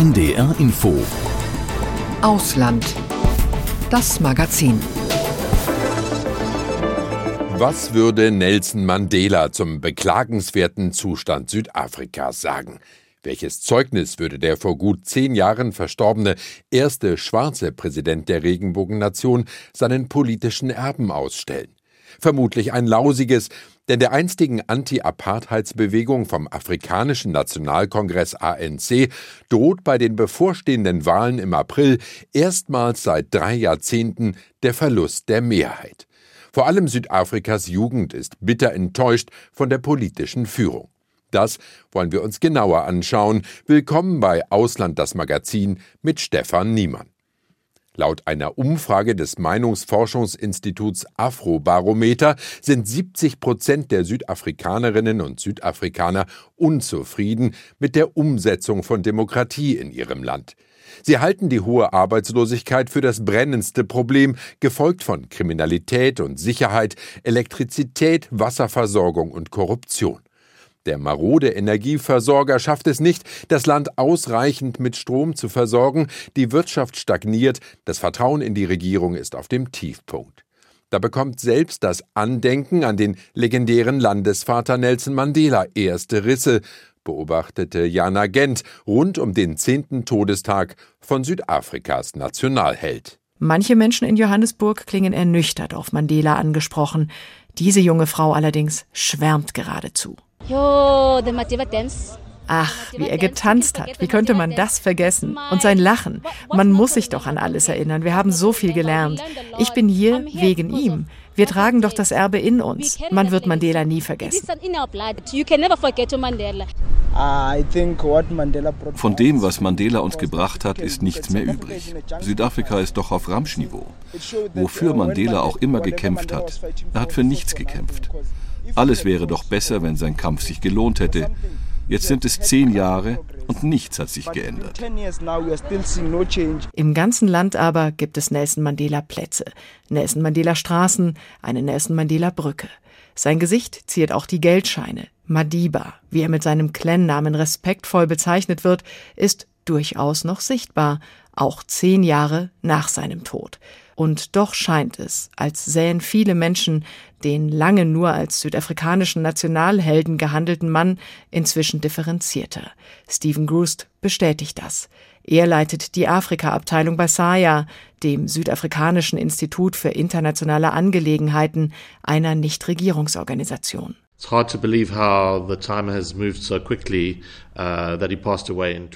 NDR Info Ausland. Das Magazin. Was würde Nelson Mandela zum beklagenswerten Zustand Südafrikas sagen? Welches Zeugnis würde der vor gut zehn Jahren verstorbene erste schwarze Präsident der Regenbogennation seinen politischen Erben ausstellen? Vermutlich ein lausiges, denn der einstigen Anti-Apartheidsbewegung vom Afrikanischen Nationalkongress ANC droht bei den bevorstehenden Wahlen im April erstmals seit drei Jahrzehnten der Verlust der Mehrheit. Vor allem Südafrikas Jugend ist bitter enttäuscht von der politischen Führung. Das wollen wir uns genauer anschauen. Willkommen bei Ausland das Magazin mit Stefan Niemann. Laut einer Umfrage des Meinungsforschungsinstituts Afrobarometer sind 70 Prozent der Südafrikanerinnen und Südafrikaner unzufrieden mit der Umsetzung von Demokratie in ihrem Land. Sie halten die hohe Arbeitslosigkeit für das brennendste Problem, gefolgt von Kriminalität und Sicherheit, Elektrizität, Wasserversorgung und Korruption. Der marode Energieversorger schafft es nicht, das Land ausreichend mit Strom zu versorgen, die Wirtschaft stagniert, das Vertrauen in die Regierung ist auf dem Tiefpunkt. Da bekommt selbst das Andenken an den legendären Landesvater Nelson Mandela erste Risse, beobachtete Jana Gent rund um den zehnten Todestag von Südafrikas Nationalheld. Manche Menschen in Johannesburg klingen ernüchtert auf Mandela angesprochen. Diese junge Frau allerdings schwärmt geradezu. Ach, wie er getanzt hat. Wie könnte man das vergessen? Und sein Lachen. Man muss sich doch an alles erinnern. Wir haben so viel gelernt. Ich bin hier wegen ihm. Wir tragen doch das Erbe in uns. Man wird Mandela nie vergessen. Von dem, was Mandela uns gebracht hat, ist nichts mehr übrig. Südafrika ist doch auf Ramschniveau. Wofür Mandela auch immer gekämpft hat, er hat für nichts gekämpft. Alles wäre doch besser, wenn sein Kampf sich gelohnt hätte. Jetzt sind es zehn Jahre und nichts hat sich geändert. Im ganzen Land aber gibt es Nelson Mandela Plätze, Nelson Mandela Straßen, eine Nelson Mandela Brücke. Sein Gesicht ziert auch die Geldscheine. Madiba, wie er mit seinem Clan-Namen respektvoll bezeichnet wird, ist durchaus noch sichtbar, auch zehn Jahre nach seinem Tod. Und doch scheint es, als sähen viele Menschen den lange nur als südafrikanischen Nationalhelden gehandelten Mann inzwischen differenzierter. Stephen Groost bestätigt das. Er leitet die Afrika-Abteilung bei SAIA, dem Südafrikanischen Institut für internationale Angelegenheiten, einer Nichtregierungsorganisation. Uh,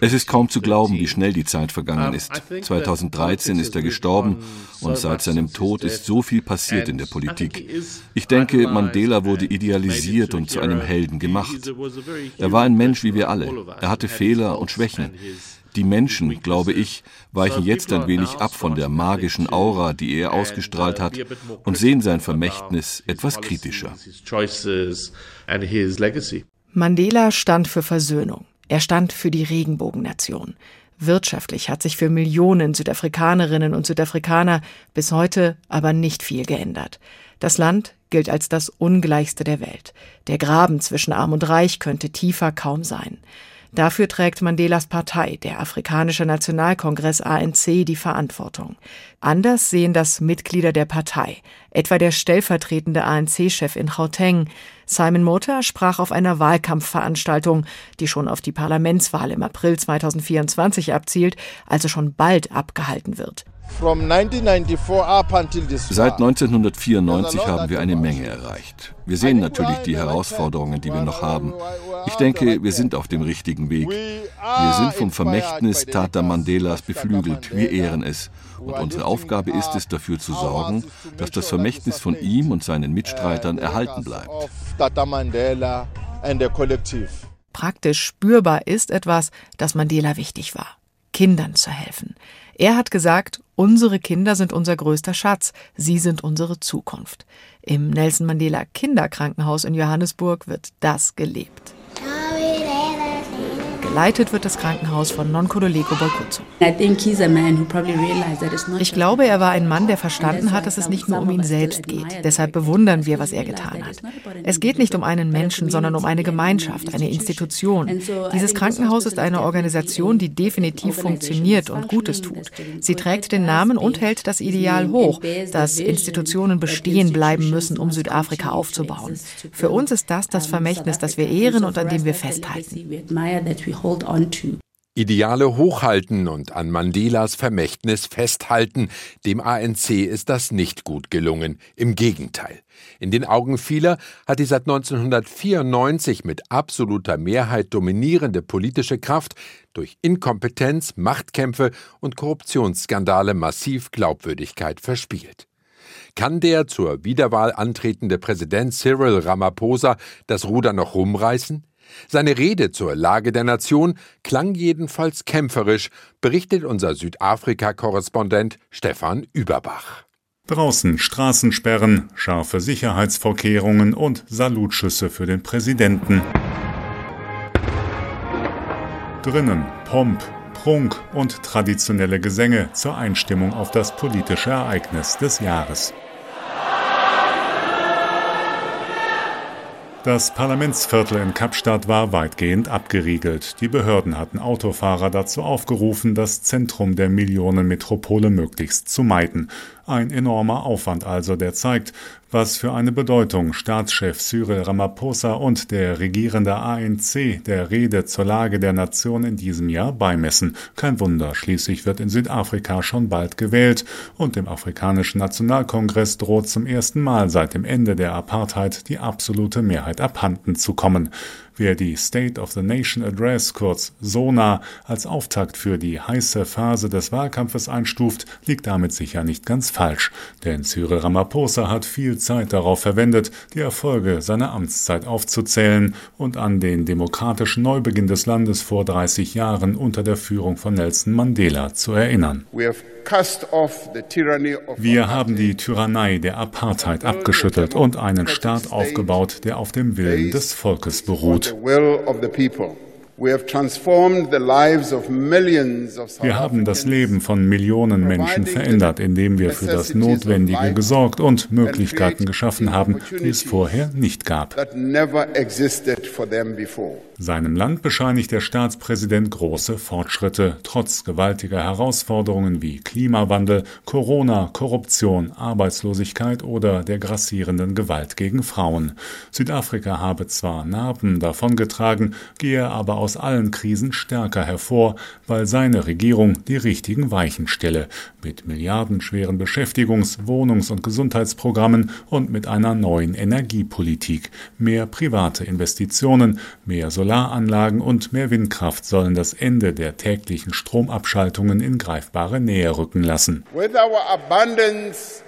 es ist kaum zu glauben, wie schnell die Zeit vergangen ist. 2013 ist er gestorben und seit seinem Tod ist so viel passiert in der Politik. Ich denke, Mandela wurde idealisiert und zu einem Helden gemacht. Er war ein Mensch wie wir alle. Er hatte Fehler und Schwächen. Die Menschen, glaube ich, weichen jetzt ein wenig ab von der magischen Aura, die er ausgestrahlt hat, und sehen sein Vermächtnis etwas kritischer. Mandela stand für Versöhnung. Er stand für die Regenbogennation. Wirtschaftlich hat sich für Millionen Südafrikanerinnen und Südafrikaner bis heute aber nicht viel geändert. Das Land gilt als das ungleichste der Welt. Der Graben zwischen Arm und Reich könnte tiefer kaum sein. Dafür trägt Mandelas Partei, der Afrikanische Nationalkongress ANC, die Verantwortung. Anders sehen das Mitglieder der Partei, etwa der stellvertretende ANC-Chef in Gauteng. Simon Motor sprach auf einer Wahlkampfveranstaltung, die schon auf die Parlamentswahl im April 2024 abzielt, also schon bald abgehalten wird. Seit 1994 haben wir eine Menge erreicht. Wir sehen natürlich die Herausforderungen, die wir noch haben. Ich denke, wir sind auf dem richtigen Weg. Wir sind vom Vermächtnis Tata Mandelas beflügelt. Wir ehren es. Und unsere Aufgabe ist es, dafür zu sorgen, dass das Vermächtnis von ihm und seinen Mitstreitern erhalten bleibt. Praktisch spürbar ist etwas, das Mandela wichtig war. Kindern zu helfen. Er hat gesagt, unsere Kinder sind unser größter Schatz, sie sind unsere Zukunft. Im Nelson Mandela Kinderkrankenhaus in Johannesburg wird das gelebt. Geleitet wird das Krankenhaus von Nonkodoleko Bolkutso. Ich glaube, er war ein Mann, der verstanden hat, dass es nicht nur um ihn selbst geht. Deshalb bewundern wir, was er getan hat. Es geht nicht um einen Menschen, sondern um eine Gemeinschaft, eine Institution. Dieses Krankenhaus ist eine Organisation, die definitiv funktioniert und Gutes tut. Sie trägt den Namen und hält das Ideal hoch, dass Institutionen bestehen bleiben müssen, um Südafrika aufzubauen. Für uns ist das das Vermächtnis, das wir ehren und an dem wir festhalten. Ideale hochhalten und an Mandelas Vermächtnis festhalten, dem ANC ist das nicht gut gelungen, im Gegenteil. In den Augen vieler hat die seit 1994 mit absoluter Mehrheit dominierende politische Kraft durch Inkompetenz, Machtkämpfe und Korruptionsskandale massiv Glaubwürdigkeit verspielt. Kann der zur Wiederwahl antretende Präsident Cyril Ramaphosa das Ruder noch rumreißen? Seine Rede zur Lage der Nation klang jedenfalls kämpferisch, berichtet unser Südafrika-Korrespondent Stefan Überbach. Draußen Straßensperren, scharfe Sicherheitsvorkehrungen und Salutschüsse für den Präsidenten. Drinnen Pomp, Prunk und traditionelle Gesänge zur Einstimmung auf das politische Ereignis des Jahres. Das Parlamentsviertel in Kapstadt war weitgehend abgeriegelt. Die Behörden hatten Autofahrer dazu aufgerufen, das Zentrum der Millionenmetropole möglichst zu meiden. Ein enormer Aufwand also, der zeigt, was für eine Bedeutung Staatschef Cyril Ramaphosa und der regierende ANC der Rede zur Lage der Nation in diesem Jahr beimessen. Kein Wunder, schließlich wird in Südafrika schon bald gewählt und dem Afrikanischen Nationalkongress droht zum ersten Mal seit dem Ende der Apartheid die absolute Mehrheit abhanden zu kommen. Wer die State of the Nation Address, kurz SONA, als Auftakt für die heiße Phase des Wahlkampfes einstuft, liegt damit sicher nicht ganz falsch. Denn Cyril Ramaphosa hat viel Zeit darauf verwendet, die Erfolge seiner Amtszeit aufzuzählen und an den demokratischen Neubeginn des Landes vor 30 Jahren unter der Führung von Nelson Mandela zu erinnern. Wir haben die Tyrannei der Apartheid abgeschüttelt und einen Staat aufgebaut, der auf dem Willen des Volkes beruht. the will of the people. Wir haben das Leben von Millionen Menschen verändert, indem wir für das Notwendige gesorgt und Möglichkeiten geschaffen haben, die es vorher nicht gab. Seinem Land bescheinigt der Staatspräsident große Fortschritte, trotz gewaltiger Herausforderungen wie Klimawandel, Corona, Korruption, Arbeitslosigkeit oder der grassierenden Gewalt gegen Frauen. Südafrika habe zwar Narben davongetragen, gehe aber aus allen Krisen stärker hervor, weil seine Regierung die richtigen Weichen stelle, mit milliardenschweren Beschäftigungs-, Wohnungs- und Gesundheitsprogrammen und mit einer neuen Energiepolitik. Mehr private Investitionen, mehr Solaranlagen und mehr Windkraft sollen das Ende der täglichen Stromabschaltungen in greifbare Nähe rücken lassen. With our abundance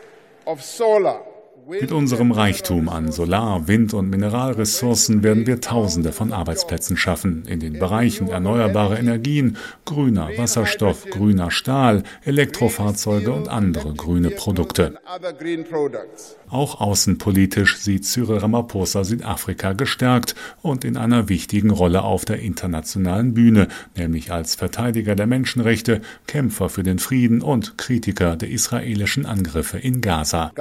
of solar mit unserem Reichtum an Solar-, Wind- und Mineralressourcen werden wir Tausende von Arbeitsplätzen schaffen in den Bereichen erneuerbare Energien, grüner Wasserstoff, grüner Stahl, Elektrofahrzeuge und andere grüne Produkte. Auch außenpolitisch sieht Cyril Ramaphosa Südafrika gestärkt und in einer wichtigen Rolle auf der internationalen Bühne, nämlich als Verteidiger der Menschenrechte, Kämpfer für den Frieden und Kritiker der israelischen Angriffe in Gaza.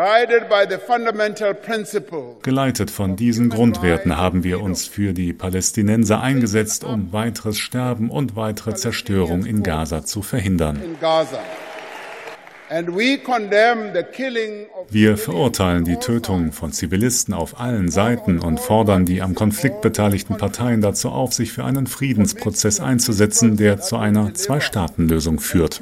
Geleitet von diesen Grundwerten haben wir uns für die Palästinenser eingesetzt, um weiteres Sterben und weitere Zerstörung in Gaza zu verhindern. Wir verurteilen die Tötung von Zivilisten auf allen Seiten und fordern die am Konflikt beteiligten Parteien dazu auf, sich für einen Friedensprozess einzusetzen, der zu einer Zwei-Staaten-Lösung führt.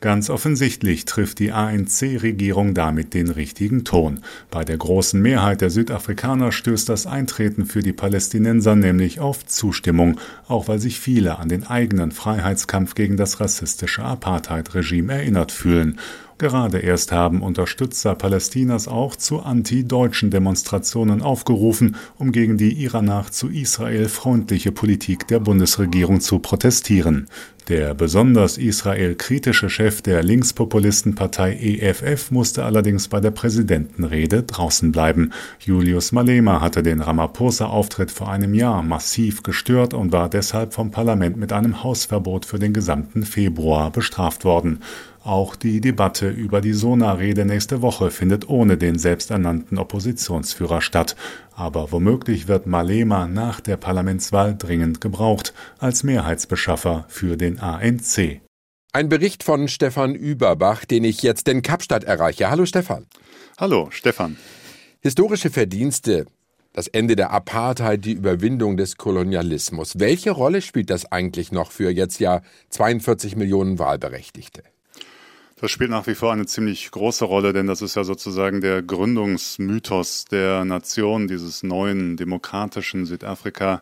Ganz offensichtlich trifft die ANC-Regierung damit den richtigen Ton. Bei der großen Mehrheit der Südafrikaner stößt das Eintreten für die Palästinenser nämlich auf Zustimmung, auch weil sich viele an den eigenen Freiheitskampf gegen das rassistische Apartheid-Regime erinnern erinnert fühlen. Gerade erst haben Unterstützer Palästinas auch zu anti-deutschen Demonstrationen aufgerufen, um gegen die ihrer nach zu Israel freundliche Politik der Bundesregierung zu protestieren. Der besonders israelkritische Chef der Linkspopulistenpartei EFF musste allerdings bei der Präsidentenrede draußen bleiben. Julius Malema hatte den Ramaphosa-Auftritt vor einem Jahr massiv gestört und war deshalb vom Parlament mit einem Hausverbot für den gesamten Februar bestraft worden. Auch die Debatte über die Sona-Rede nächste Woche findet ohne den selbsternannten Oppositionsführer statt. Aber womöglich wird Malema nach der Parlamentswahl dringend gebraucht als Mehrheitsbeschaffer für den ANC. Ein Bericht von Stefan Überbach, den ich jetzt in Kapstadt erreiche. Hallo Stefan. Hallo Stefan. Historische Verdienste das Ende der Apartheid, die Überwindung des Kolonialismus. Welche Rolle spielt das eigentlich noch für jetzt ja 42 Millionen Wahlberechtigte? Das spielt nach wie vor eine ziemlich große Rolle, denn das ist ja sozusagen der Gründungsmythos der Nation, dieses neuen demokratischen Südafrika.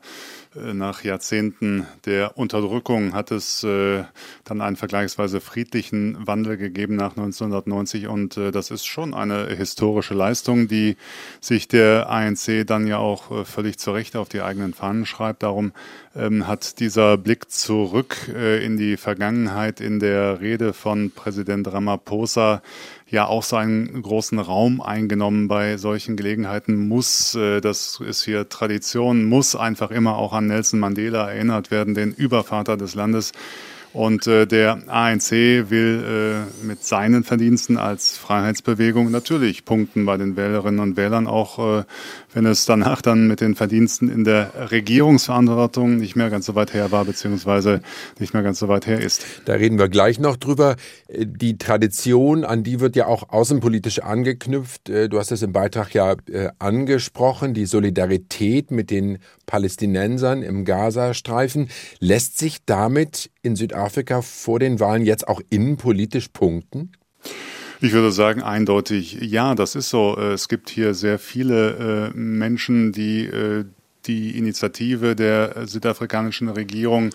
Äh, nach Jahrzehnten der Unterdrückung hat es äh, dann einen vergleichsweise friedlichen Wandel gegeben nach 1990 und äh, das ist schon eine historische Leistung, die sich der ANC dann ja auch völlig zu Recht auf die eigenen Fahnen schreibt. Darum ähm, hat dieser Blick zurück in die Vergangenheit in der Rede von Präsident Ramaphosa ja auch so einen großen Raum eingenommen bei solchen Gelegenheiten muss, äh, das ist hier Tradition, muss einfach immer auch an Nelson Mandela erinnert werden, den Übervater des Landes. Und äh, der ANC will äh, mit seinen Verdiensten als Freiheitsbewegung natürlich punkten bei den Wählerinnen und Wählern, auch äh, wenn es danach dann mit den Verdiensten in der Regierungsverantwortung nicht mehr ganz so weit her war, beziehungsweise nicht mehr ganz so weit her ist. Da reden wir gleich noch drüber. Die Tradition, an die wird ja auch außenpolitisch angeknüpft. Äh, du hast es im Beitrag ja äh, angesprochen, die Solidarität mit den Palästinensern im Gazastreifen. Lässt sich damit in Südafrika vor den Wahlen jetzt auch innenpolitisch punkten? Ich würde sagen, eindeutig ja, das ist so. Es gibt hier sehr viele äh, Menschen, die äh, die Initiative der südafrikanischen Regierung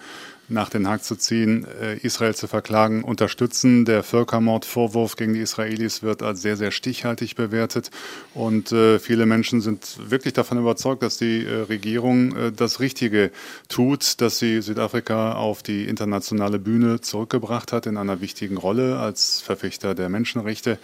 nach Den Haag zu ziehen, äh, Israel zu verklagen, unterstützen. Der Völkermordvorwurf gegen die Israelis wird als sehr, sehr stichhaltig bewertet. Und äh, viele Menschen sind wirklich davon überzeugt, dass die äh, Regierung das Richtige tut, dass sie Südafrika auf die internationale Bühne zurückgebracht hat in einer wichtigen Rolle als Verfechter der Menschenrechte,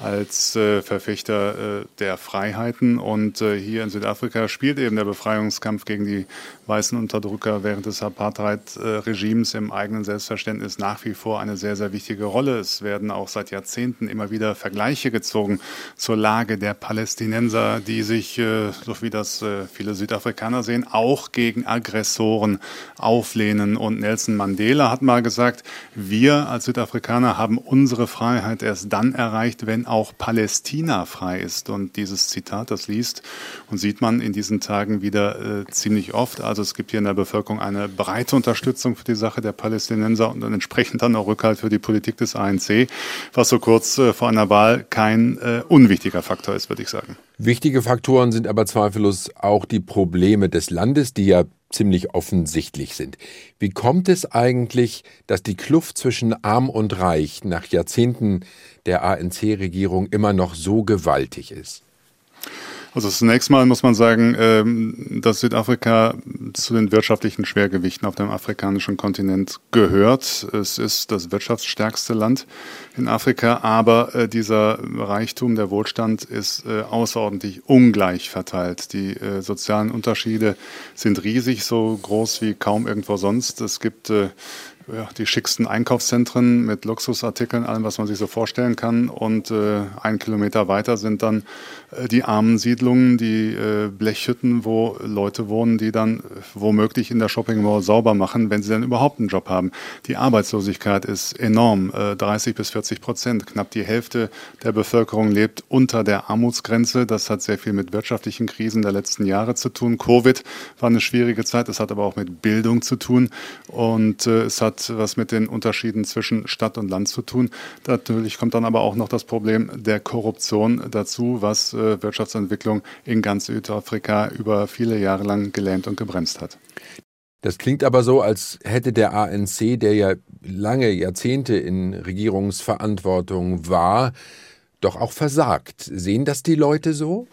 als Verfechter der Freiheiten. Und hier in Südafrika spielt eben der Befreiungskampf gegen die weißen Unterdrücker während des Apartheid Regimes im eigenen Selbstverständnis nach wie vor eine sehr, sehr wichtige Rolle. Es werden auch seit Jahrzehnten immer wieder Vergleiche gezogen zur Lage der Palästinenser, die sich, äh, so wie das äh, viele Südafrikaner sehen, auch gegen Aggressoren auflehnen. Und Nelson Mandela hat mal gesagt, wir als Südafrikaner haben unsere Freiheit erst dann erreicht, wenn auch Palästina frei ist. Und dieses Zitat, das liest und sieht man in diesen Tagen wieder äh, ziemlich oft. Also es gibt hier in der Bevölkerung eine breite Unterstützung für die Sache der Palästinenser und entsprechend dann auch Rückhalt für die Politik des ANC, was so kurz äh, vor einer Wahl kein äh, unwichtiger Faktor ist, würde ich sagen. Wichtige Faktoren sind aber zweifellos auch die Probleme des Landes, die ja ziemlich offensichtlich sind. Wie kommt es eigentlich, dass die Kluft zwischen arm und reich nach Jahrzehnten der ANC-Regierung immer noch so gewaltig ist? Also zunächst mal muss man sagen, ähm, dass Südafrika zu den wirtschaftlichen Schwergewichten auf dem afrikanischen Kontinent gehört. Es ist das wirtschaftsstärkste Land in Afrika, aber äh, dieser Reichtum, der Wohlstand ist äh, außerordentlich ungleich verteilt. Die äh, sozialen Unterschiede sind riesig, so groß wie kaum irgendwo sonst. Es gibt ja, die schicksten Einkaufszentren mit Luxusartikeln, allem, was man sich so vorstellen kann. Und äh, einen Kilometer weiter sind dann äh, die armen Siedlungen, die äh, Blechhütten, wo Leute wohnen, die dann womöglich in der Shopping Mall sauber machen, wenn sie dann überhaupt einen Job haben. Die Arbeitslosigkeit ist enorm, äh, 30 bis 40 Prozent. Knapp die Hälfte der Bevölkerung lebt unter der Armutsgrenze. Das hat sehr viel mit wirtschaftlichen Krisen der letzten Jahre zu tun. Covid war eine schwierige Zeit. Es hat aber auch mit Bildung zu tun. Und äh, es hat hat was mit den Unterschieden zwischen Stadt und Land zu tun. Natürlich kommt dann aber auch noch das Problem der Korruption dazu, was äh, Wirtschaftsentwicklung in ganz Südafrika über viele Jahre lang gelähmt und gebremst hat. Das klingt aber so, als hätte der ANC, der ja lange Jahrzehnte in Regierungsverantwortung war, doch auch versagt. Sehen das die Leute so?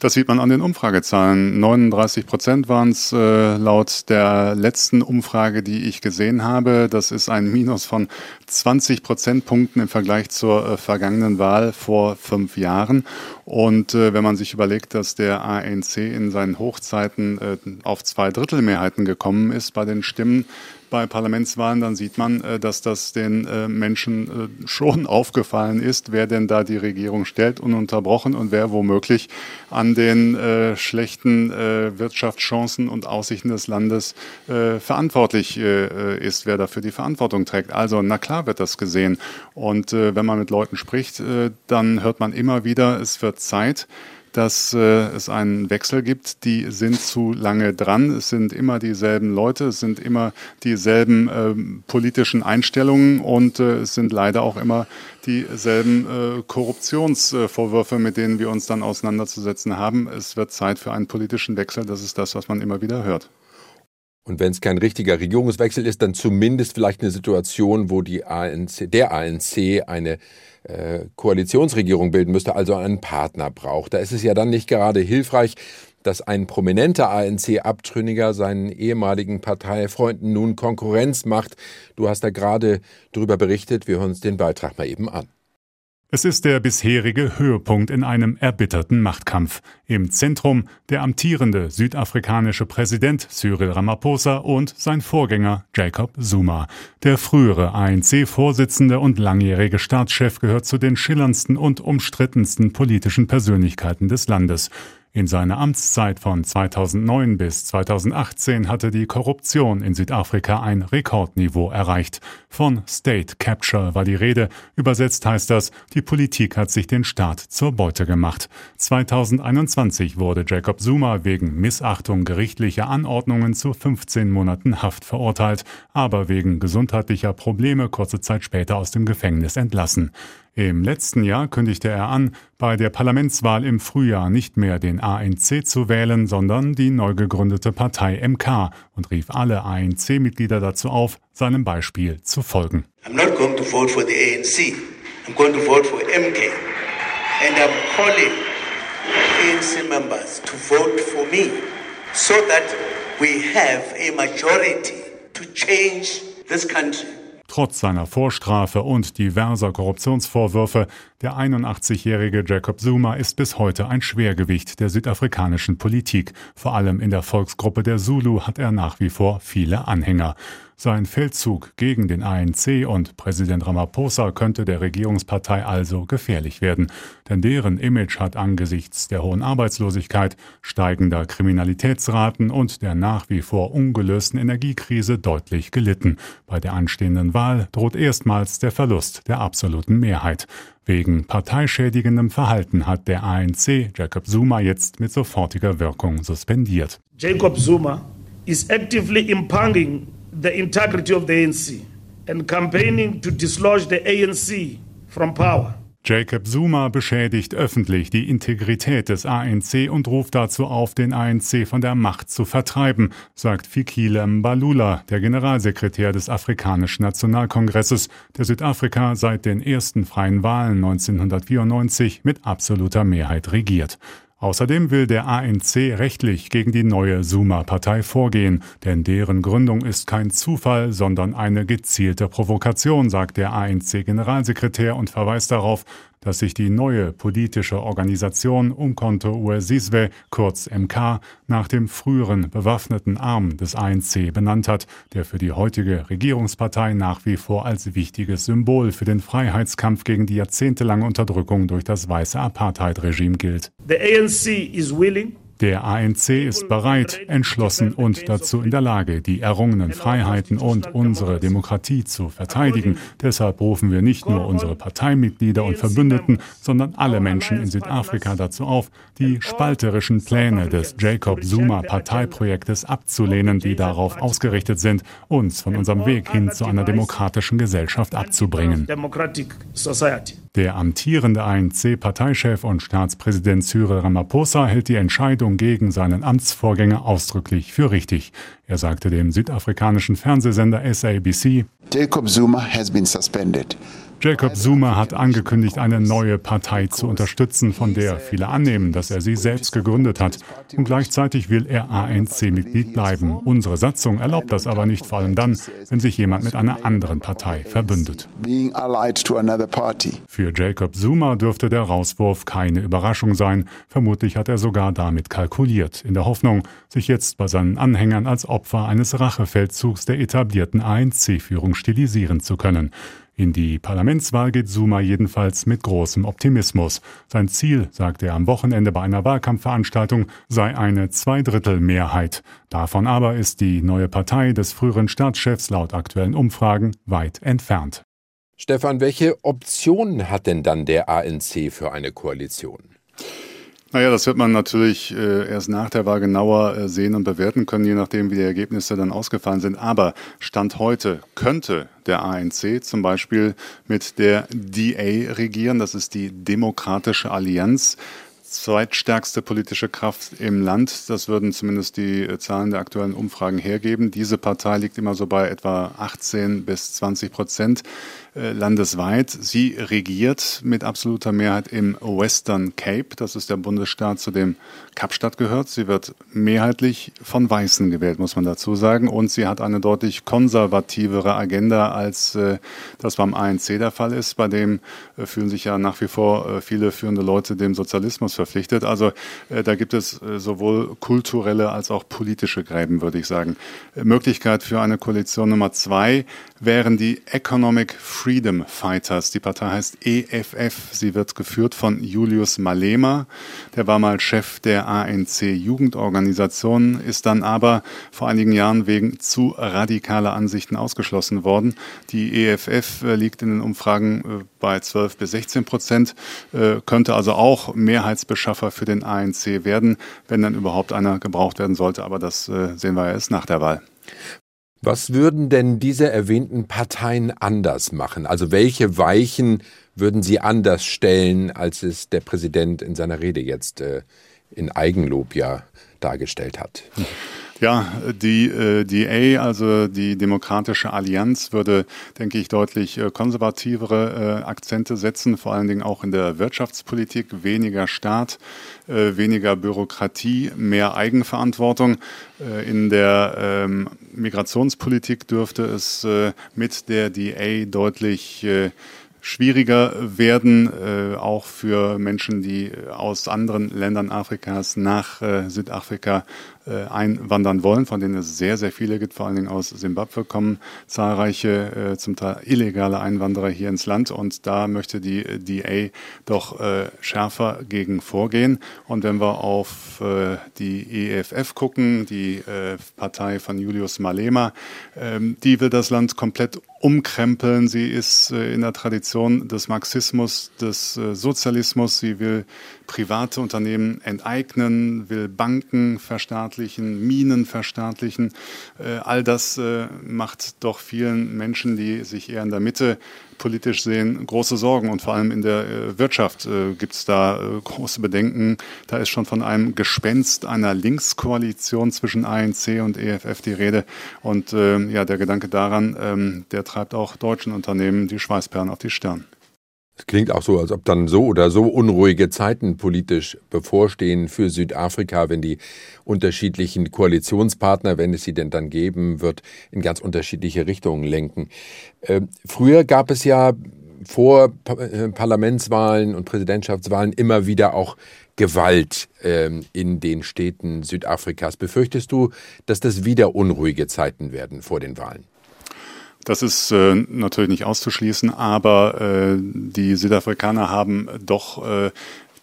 Das sieht man an den Umfragezahlen. 39 Prozent waren es äh, laut der letzten Umfrage, die ich gesehen habe. Das ist ein Minus von 20 Prozentpunkten im Vergleich zur äh, vergangenen Wahl vor fünf Jahren. Und äh, wenn man sich überlegt, dass der ANC in seinen Hochzeiten äh, auf zwei Drittel Mehrheiten gekommen ist bei den Stimmen, bei Parlamentswahlen, dann sieht man, äh, dass das den äh, Menschen äh, schon aufgefallen ist, wer denn da die Regierung stellt, ununterbrochen und wer womöglich an den schlechten Wirtschaftschancen und Aussichten des Landes verantwortlich ist, wer dafür die Verantwortung trägt. Also, na klar wird das gesehen. Und wenn man mit Leuten spricht, dann hört man immer wieder, es wird Zeit dass äh, es einen Wechsel gibt. Die sind zu lange dran. Es sind immer dieselben Leute, es sind immer dieselben äh, politischen Einstellungen und äh, es sind leider auch immer dieselben äh, Korruptionsvorwürfe, mit denen wir uns dann auseinanderzusetzen haben. Es wird Zeit für einen politischen Wechsel. Das ist das, was man immer wieder hört. Und wenn es kein richtiger Regierungswechsel ist, dann zumindest vielleicht eine Situation, wo die ANC, der ANC eine äh, Koalitionsregierung bilden müsste, also einen Partner braucht. Da ist es ja dann nicht gerade hilfreich, dass ein prominenter ANC-Abtrünniger seinen ehemaligen Parteifreunden nun Konkurrenz macht. Du hast da gerade darüber berichtet. Wir hören uns den Beitrag mal eben an. Es ist der bisherige Höhepunkt in einem erbitterten Machtkampf. Im Zentrum der amtierende südafrikanische Präsident Cyril Ramaphosa und sein Vorgänger Jacob Zuma. Der frühere ANC-Vorsitzende und langjährige Staatschef gehört zu den schillerndsten und umstrittensten politischen Persönlichkeiten des Landes. In seiner Amtszeit von 2009 bis 2018 hatte die Korruption in Südafrika ein Rekordniveau erreicht. Von State Capture war die Rede. Übersetzt heißt das, die Politik hat sich den Staat zur Beute gemacht. 2021 wurde Jacob Zuma wegen Missachtung gerichtlicher Anordnungen zu 15 Monaten Haft verurteilt, aber wegen gesundheitlicher Probleme kurze Zeit später aus dem Gefängnis entlassen. Im letzten Jahr kündigte er an, bei der Parlamentswahl im Frühjahr nicht mehr den ANC zu wählen, sondern die neu gegründete Partei MK und rief alle ANC-Mitglieder dazu auf, seinem Beispiel zu folgen. I'm not going to vote for the ANC. I'm going to vote for MK. And I'm calling ANC members to vote for me so that we have a majority to change this country. Trotz seiner Vorstrafe und diverser Korruptionsvorwürfe, der 81-jährige Jacob Zuma ist bis heute ein Schwergewicht der südafrikanischen Politik. Vor allem in der Volksgruppe der Zulu hat er nach wie vor viele Anhänger. Sein Feldzug gegen den ANC und Präsident Ramaphosa könnte der Regierungspartei also gefährlich werden, denn deren Image hat angesichts der hohen Arbeitslosigkeit, steigender Kriminalitätsraten und der nach wie vor ungelösten Energiekrise deutlich gelitten. Bei der anstehenden Wahl droht erstmals der Verlust der absoluten Mehrheit. Wegen parteischädigendem Verhalten hat der ANC Jacob Zuma jetzt mit sofortiger Wirkung suspendiert. Jacob Zuma is actively impugning the integrity of the ANC and campaigning to dislodge the ANC from power. Jacob Zuma beschädigt öffentlich die Integrität des ANC und ruft dazu auf, den ANC von der Macht zu vertreiben, sagt Fikile Mbalula, der Generalsekretär des Afrikanischen Nationalkongresses, der Südafrika seit den ersten freien Wahlen 1994 mit absoluter Mehrheit regiert. Außerdem will der ANC rechtlich gegen die neue Suma-Partei vorgehen, denn deren Gründung ist kein Zufall, sondern eine gezielte Provokation, sagt der ANC-Generalsekretär und verweist darauf, dass sich die neue politische Organisation Umkonto Uesizwe, kurz MK, nach dem früheren bewaffneten Arm des ANC benannt hat, der für die heutige Regierungspartei nach wie vor als wichtiges Symbol für den Freiheitskampf gegen die jahrzehntelange Unterdrückung durch das weiße Apartheid-Regime gilt. The ANC is willing der ANC ist bereit, entschlossen und dazu in der Lage, die errungenen Freiheiten und unsere Demokratie zu verteidigen. Deshalb rufen wir nicht nur unsere Parteimitglieder und Verbündeten, sondern alle Menschen in Südafrika dazu auf, die spalterischen Pläne des Jacob Zuma Parteiprojektes abzulehnen, die darauf ausgerichtet sind, uns von unserem Weg hin zu einer demokratischen Gesellschaft abzubringen. Der amtierende ANC-Parteichef und Staatspräsident Cyril Ramaphosa hält die Entscheidung gegen seinen Amtsvorgänger ausdrücklich für richtig. Er sagte dem südafrikanischen Fernsehsender SABC, Jacob Zuma has been suspended. Jacob Zuma hat angekündigt, eine neue Partei zu unterstützen, von der viele annehmen, dass er sie selbst gegründet hat. Und gleichzeitig will er ANC-Mitglied bleiben. Unsere Satzung erlaubt das aber nicht, vor allem dann, wenn sich jemand mit einer anderen Partei verbündet. Für Jacob Zuma dürfte der Rauswurf keine Überraschung sein. Vermutlich hat er sogar damit kalkuliert, in der Hoffnung, sich jetzt bei seinen Anhängern als Opfer eines Rachefeldzugs der etablierten ANC-Führung stilisieren zu können. In die Parlamentswahl geht Zuma jedenfalls mit großem Optimismus. Sein Ziel, sagte er am Wochenende bei einer Wahlkampfveranstaltung, sei eine Zweidrittelmehrheit. Davon aber ist die neue Partei des früheren Staatschefs laut aktuellen Umfragen weit entfernt. Stefan, welche Optionen hat denn dann der ANC für eine Koalition? Naja, das wird man natürlich äh, erst nach der Wahl genauer äh, sehen und bewerten können, je nachdem, wie die Ergebnisse dann ausgefallen sind. Aber Stand heute könnte der ANC zum Beispiel mit der DA regieren. Das ist die Demokratische Allianz zweitstärkste politische Kraft im Land. Das würden zumindest die äh, Zahlen der aktuellen Umfragen hergeben. Diese Partei liegt immer so bei etwa 18 bis 20 Prozent landesweit. Sie regiert mit absoluter Mehrheit im Western Cape. Das ist der Bundesstaat, zu dem Kapstadt gehört. Sie wird mehrheitlich von Weißen gewählt, muss man dazu sagen. Und sie hat eine deutlich konservativere Agenda, als äh, das beim ANC der Fall ist. Bei dem fühlen sich ja nach wie vor viele führende Leute dem Sozialismus verpflichtet. Also äh, da gibt es äh, sowohl kulturelle als auch politische Gräben, würde ich sagen. Äh, Möglichkeit für eine Koalition Nummer zwei wären die Economic Freedom Fighters. Die Partei heißt EFF. Sie wird geführt von Julius Malema. Der war mal Chef der ANC Jugendorganisation, ist dann aber vor einigen Jahren wegen zu radikaler Ansichten ausgeschlossen worden. Die EFF liegt in den Umfragen bei 12 bis 16 Prozent, könnte also auch Mehrheitsbeschaffer für den ANC werden, wenn dann überhaupt einer gebraucht werden sollte. Aber das sehen wir erst nach der Wahl. Was würden denn diese erwähnten Parteien anders machen? Also welche Weichen würden sie anders stellen, als es der Präsident in seiner Rede jetzt äh, in Eigenlob ja dargestellt hat? Ja, die äh, DA, also die Demokratische Allianz, würde, denke ich, deutlich äh, konservativere äh, Akzente setzen, vor allen Dingen auch in der Wirtschaftspolitik, weniger Staat, weniger Bürokratie, mehr Eigenverantwortung. In der ähm, Migrationspolitik dürfte es mit der DA deutlich schwieriger werden, auch für Menschen, die aus anderen Ländern Afrikas nach Südafrika einwandern wollen, von denen es sehr, sehr viele gibt, vor allen Dingen aus Simbabwe kommen zahlreiche, äh, zum Teil illegale Einwanderer hier ins Land und da möchte die DA doch äh, schärfer gegen vorgehen. Und wenn wir auf äh, die EFF gucken, die äh, Partei von Julius Malema, ähm, die will das Land komplett umkrempeln. Sie ist äh, in der Tradition des Marxismus, des äh, Sozialismus. Sie will private Unternehmen enteignen, will Banken verstaatlichen, Minen verstaatlichen. Äh, all das macht doch vielen Menschen, die sich eher in der Mitte politisch sehen, große Sorgen und vor allem in der äh, Wirtschaft äh, gibt es da äh, große Bedenken. Da ist schon von einem Gespenst einer Linkskoalition zwischen ANC und EFF die Rede. Und ähm, ja, der Gedanke daran, ähm, der treibt auch deutschen Unternehmen die Schweißperlen auf die Stirn. Klingt auch so, als ob dann so oder so unruhige Zeiten politisch bevorstehen für Südafrika, wenn die unterschiedlichen Koalitionspartner, wenn es sie denn dann geben wird, in ganz unterschiedliche Richtungen lenken. Äh, früher gab es ja vor äh, Parlamentswahlen und Präsidentschaftswahlen immer wieder auch Gewalt ähm, in den Städten Südafrikas. Befürchtest du, dass das wieder unruhige Zeiten werden vor den Wahlen? Das ist äh, natürlich nicht auszuschließen, aber äh, die Südafrikaner haben doch äh,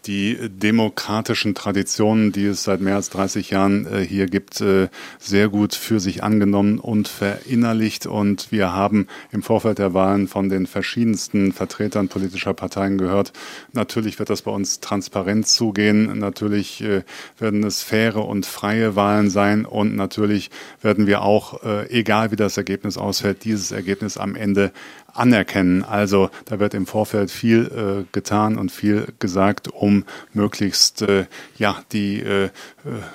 die demokratischen Traditionen, die es seit mehr als 30 Jahren äh, hier gibt, äh, sehr gut für sich angenommen und verinnerlicht. Und wir haben im Vorfeld der Wahlen von den verschiedensten Vertretern politischer Parteien gehört. Natürlich wird das bei uns transparent zugehen. Natürlich äh, werden es faire und freie Wahlen sein. Und natürlich werden wir auch, egal wie das Ergebnis ausfällt, dieses Ergebnis am Ende anerkennen. Also da wird im Vorfeld viel getan und viel gesagt, um um möglichst äh, ja, die äh, äh,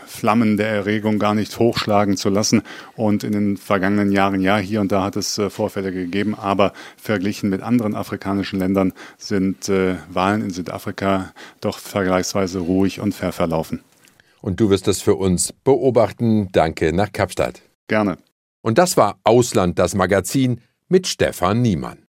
Flammen der Erregung gar nicht hochschlagen zu lassen. Und in den vergangenen Jahren, ja, hier und da hat es Vorfälle gegeben, aber verglichen mit anderen afrikanischen Ländern sind Wahlen in Südafrika doch vergleichsweise ruhig und fair verlaufen. Und du wirst das für uns beobachten. Danke nach Kapstadt. Gerne. Und das war Ausland, das Magazin mit Stefan Niemann.